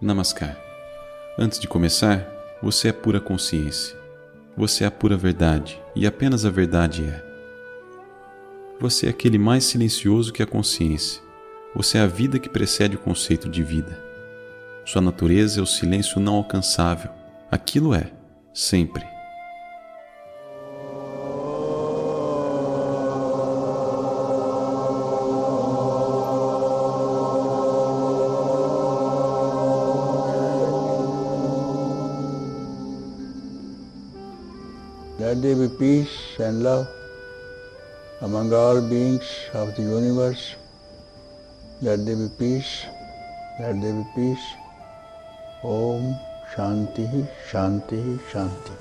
Namaskar. Antes de começar, você é pura consciência. Você é a pura verdade e apenas a verdade é. Você é aquele mais silencioso que a consciência. Você é a vida que precede o conceito de vida. Sua natureza é o silêncio não alcançável. Aquilo é, sempre. There be peace and love among all beings of the universe. That there be peace, that there be peace. Om Shanti, Shanti, Shanti.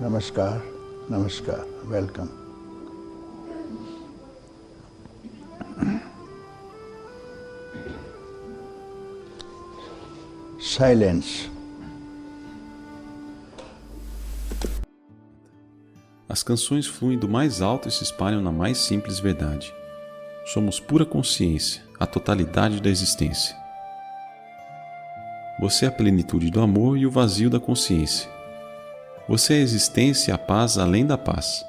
Namaskar, Namaskar. Welcome. Silence. As canções fluem do mais alto e se espalham na mais simples verdade. Somos pura consciência, a totalidade da existência. Você é a plenitude do amor e o vazio da consciência. Você é a existência e a paz além da paz.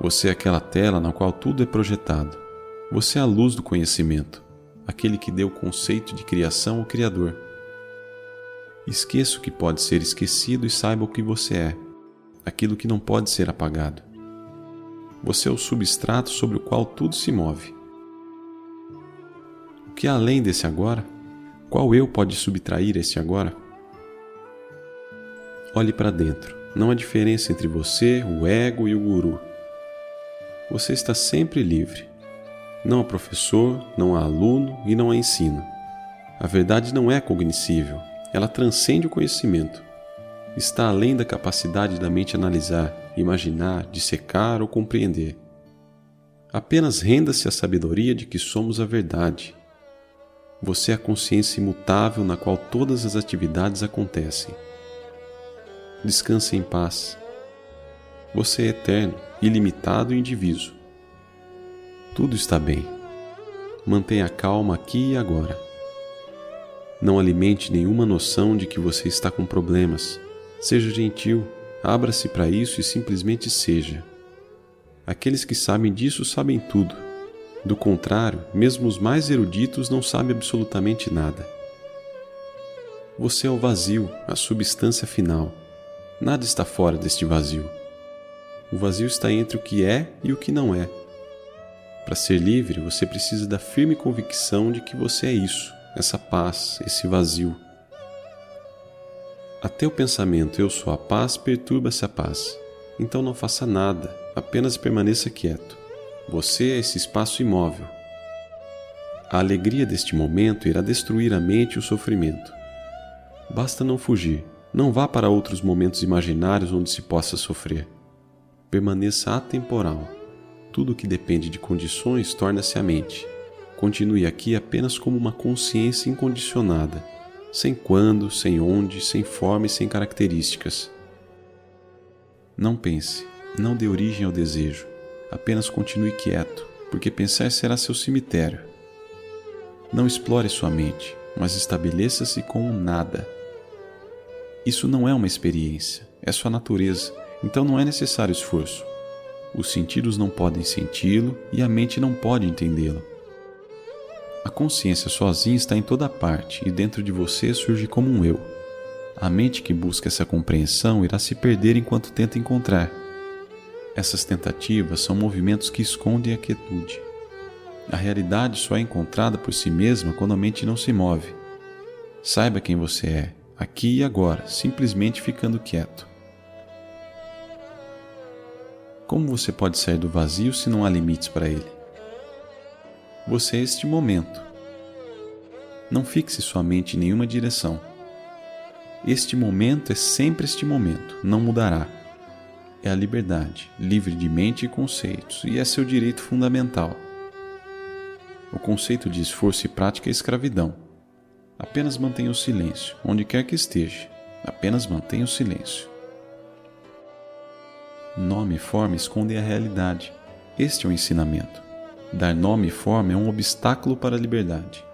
Você é aquela tela na qual tudo é projetado. Você é a luz do conhecimento, aquele que deu o conceito de criação ao Criador. Esqueça o que pode ser esquecido e saiba o que você é, aquilo que não pode ser apagado. Você é o substrato sobre o qual tudo se move. O que é além desse agora? Qual eu pode subtrair esse agora? Olhe para dentro. Não há diferença entre você, o ego e o guru. Você está sempre livre. Não há professor, não há aluno e não há ensino. A verdade não é cognoscível, ela transcende o conhecimento. Está além da capacidade da mente analisar, imaginar, dissecar ou compreender. Apenas renda-se à sabedoria de que somos a verdade. Você é a consciência imutável na qual todas as atividades acontecem. Descanse em paz. Você é eterno, ilimitado e indiviso. Tudo está bem. Mantenha calma aqui e agora. Não alimente nenhuma noção de que você está com problemas. Seja gentil, abra-se para isso e simplesmente seja. Aqueles que sabem disso sabem tudo. Do contrário, mesmo os mais eruditos não sabem absolutamente nada. Você é o vazio, a substância final. Nada está fora deste vazio. O vazio está entre o que é e o que não é. Para ser livre, você precisa da firme convicção de que você é isso, essa paz, esse vazio. Até o pensamento eu sou a paz perturba essa paz. Então não faça nada, apenas permaneça quieto. Você é esse espaço imóvel. A alegria deste momento irá destruir a mente e o sofrimento. Basta não fugir, não vá para outros momentos imaginários onde se possa sofrer. Permaneça atemporal. Tudo que depende de condições torna-se a mente. Continue aqui apenas como uma consciência incondicionada, sem quando, sem onde, sem forma e sem características. Não pense, não dê origem ao desejo, apenas continue quieto, porque pensar será seu cemitério. Não explore sua mente, mas estabeleça-se com o nada. Isso não é uma experiência, é sua natureza, então não é necessário esforço. Os sentidos não podem senti-lo e a mente não pode entendê-lo. A consciência sozinha está em toda parte e dentro de você surge como um eu. A mente que busca essa compreensão irá se perder enquanto tenta encontrar. Essas tentativas são movimentos que escondem a quietude. A realidade só é encontrada por si mesma quando a mente não se move. Saiba quem você é, aqui e agora, simplesmente ficando quieto. Como você pode sair do vazio se não há limites para ele? Você este momento. Não fixe sua mente em nenhuma direção. Este momento é sempre este momento, não mudará. É a liberdade, livre de mente e conceitos, e é seu direito fundamental. O conceito de esforço e prática é escravidão. Apenas mantenha o silêncio, onde quer que esteja. Apenas mantenha o silêncio. Nome e forma escondem a realidade. Este é o ensinamento. Dar nome e forma é um obstáculo para a liberdade.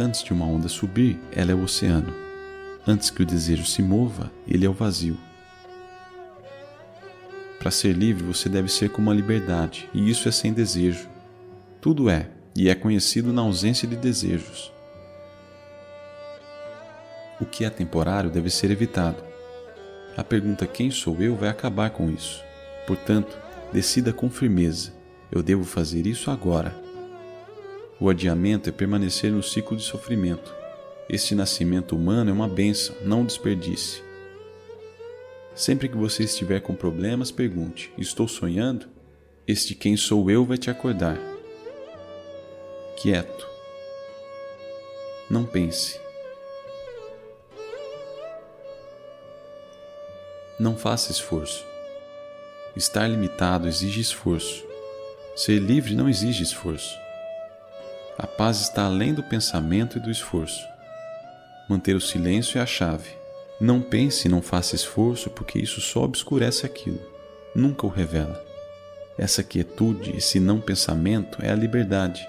Antes de uma onda subir, ela é o oceano. Antes que o desejo se mova, ele é o vazio. Para ser livre, você deve ser como a liberdade, e isso é sem desejo. Tudo é, e é conhecido na ausência de desejos. O que é temporário deve ser evitado. A pergunta quem sou eu vai acabar com isso. Portanto, decida com firmeza: eu devo fazer isso agora. O adiamento é permanecer no ciclo de sofrimento. Este nascimento humano é uma bênção, não desperdício. Sempre que você estiver com problemas, pergunte: Estou sonhando? Este quem sou eu vai te acordar. Quieto. Não pense. Não faça esforço. Estar limitado exige esforço. Ser livre não exige esforço. A paz está além do pensamento e do esforço. Manter o silêncio é a chave. Não pense e não faça esforço, porque isso só obscurece aquilo, nunca o revela. Essa quietude, esse não pensamento é a liberdade.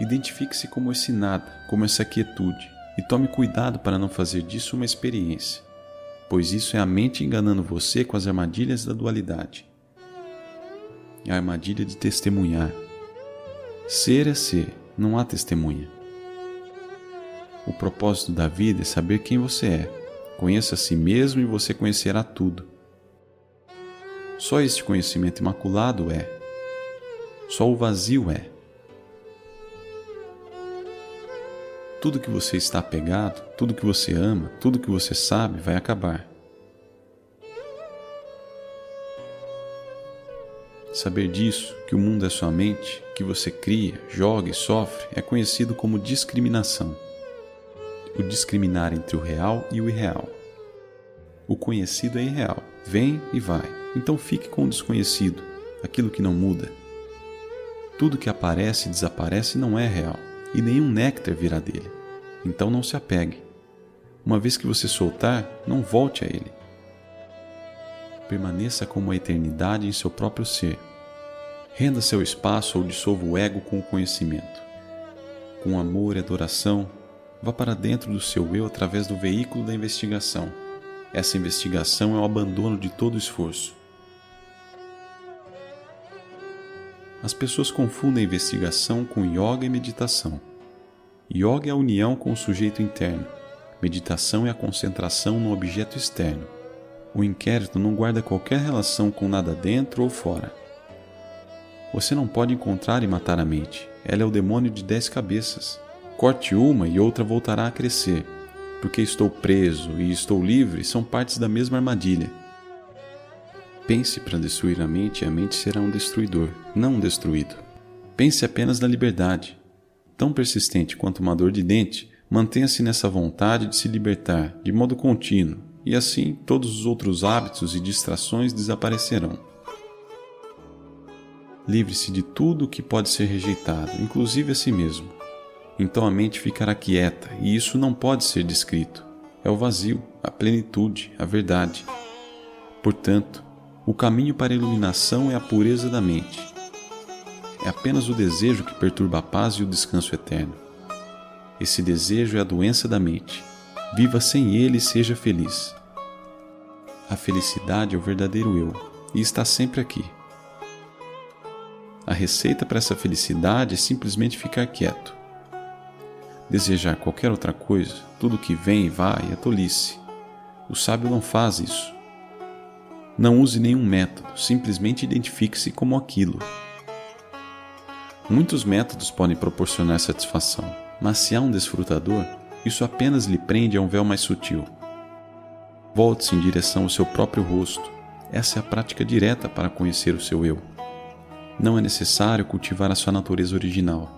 Identifique-se como esse nada, como essa quietude, e tome cuidado para não fazer disso uma experiência, pois isso é a mente enganando você com as armadilhas da dualidade. A armadilha de testemunhar. Ser é ser, não há testemunha. O propósito da vida é saber quem você é. Conheça a si mesmo e você conhecerá tudo. Só este conhecimento imaculado é. Só o vazio é. Tudo que você está apegado, tudo que você ama, tudo que você sabe vai acabar. Saber disso, que o mundo é sua mente, que você cria, joga e sofre, é conhecido como discriminação o discriminar entre o real e o irreal. O conhecido é irreal, vem e vai, então fique com o desconhecido, aquilo que não muda. Tudo que aparece e desaparece não é real, e nenhum néctar virá dele. Então não se apegue. Uma vez que você soltar, não volte a ele. Permaneça como a eternidade em seu próprio ser. Renda seu espaço ou dissolva o ego com o conhecimento. Com amor e adoração, Vá para dentro do seu eu através do veículo da investigação. Essa investigação é o abandono de todo esforço. As pessoas confundem investigação com yoga e meditação. Yoga é a união com o sujeito interno. Meditação é a concentração no objeto externo. O inquérito não guarda qualquer relação com nada dentro ou fora. Você não pode encontrar e matar a mente. Ela é o demônio de dez cabeças. Corte uma e outra voltará a crescer, porque estou preso e estou livre são partes da mesma armadilha. Pense para destruir a mente e a mente será um destruidor, não um destruído. Pense apenas na liberdade. Tão persistente quanto uma dor de dente, mantenha-se nessa vontade de se libertar de modo contínuo, e assim todos os outros hábitos e distrações desaparecerão. Livre-se de tudo o que pode ser rejeitado, inclusive a si mesmo então a mente ficará quieta, e isso não pode ser descrito. É o vazio, a plenitude, a verdade. Portanto, o caminho para a iluminação é a pureza da mente. É apenas o desejo que perturba a paz e o descanso eterno. Esse desejo é a doença da mente. Viva sem ele e seja feliz. A felicidade é o verdadeiro eu e está sempre aqui. A receita para essa felicidade é simplesmente ficar quieto Desejar qualquer outra coisa, tudo que vem e vai, é tolice. O sábio não faz isso. Não use nenhum método, simplesmente identifique-se como aquilo. Muitos métodos podem proporcionar satisfação, mas se há um desfrutador, isso apenas lhe prende a um véu mais sutil. Volte-se em direção ao seu próprio rosto. Essa é a prática direta para conhecer o seu eu. Não é necessário cultivar a sua natureza original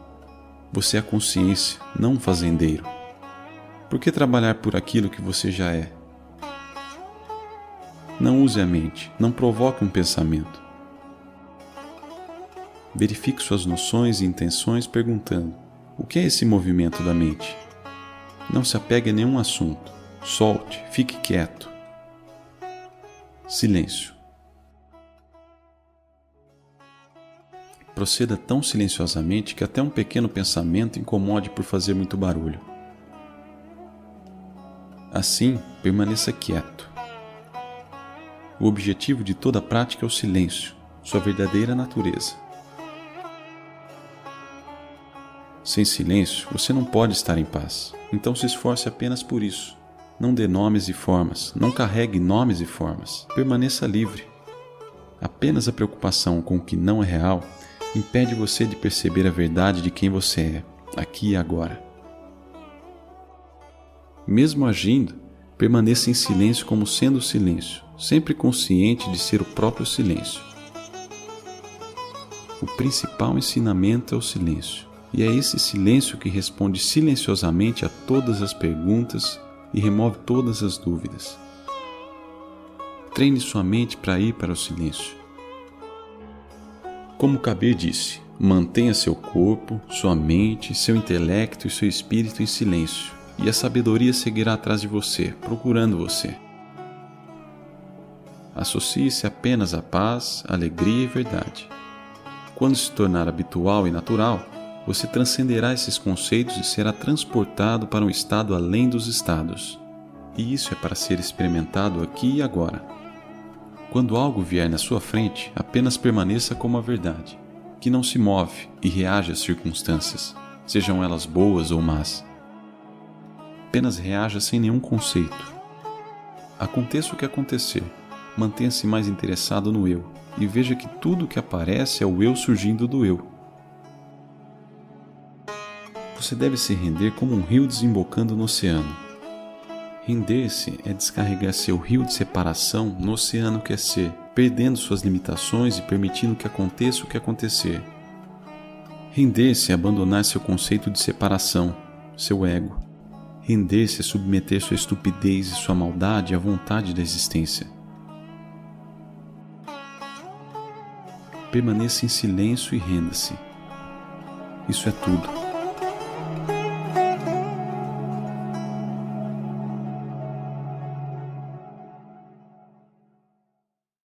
você é a consciência, não um fazendeiro. Por que trabalhar por aquilo que você já é? Não use a mente, não provoque um pensamento. Verifique suas noções e intenções perguntando: o que é esse movimento da mente? Não se apegue a nenhum assunto. Solte, fique quieto. Silêncio. Proceda tão silenciosamente que até um pequeno pensamento incomode por fazer muito barulho. Assim, permaneça quieto. O objetivo de toda prática é o silêncio, sua verdadeira natureza. Sem silêncio, você não pode estar em paz. Então se esforce apenas por isso. Não dê nomes e formas, não carregue nomes e formas. Permaneça livre. Apenas a preocupação com o que não é real impede você de perceber a verdade de quem você é, aqui e agora. Mesmo agindo, permaneça em silêncio como sendo o silêncio, sempre consciente de ser o próprio silêncio. O principal ensinamento é o silêncio, e é esse silêncio que responde silenciosamente a todas as perguntas e remove todas as dúvidas. Treine sua mente para ir para o silêncio. Como Kabir disse, mantenha seu corpo, sua mente, seu intelecto e seu espírito em silêncio, e a sabedoria seguirá atrás de você, procurando você. Associe-se apenas à paz, alegria e verdade. Quando se tornar habitual e natural, você transcenderá esses conceitos e será transportado para um estado além dos estados. E isso é para ser experimentado aqui e agora. Quando algo vier na sua frente, apenas permaneça como a verdade, que não se move e reage às circunstâncias, sejam elas boas ou más. Apenas reaja sem nenhum conceito. Aconteça o que acontecer, mantenha-se mais interessado no eu e veja que tudo o que aparece é o eu surgindo do eu. Você deve se render como um rio desembocando no oceano Render-se é descarregar seu rio de separação no oceano que é ser, perdendo suas limitações e permitindo que aconteça o que acontecer. Render-se é abandonar seu conceito de separação, seu ego. Render-se é submeter sua estupidez e sua maldade à vontade da existência. Permaneça em silêncio e renda-se. Isso é tudo.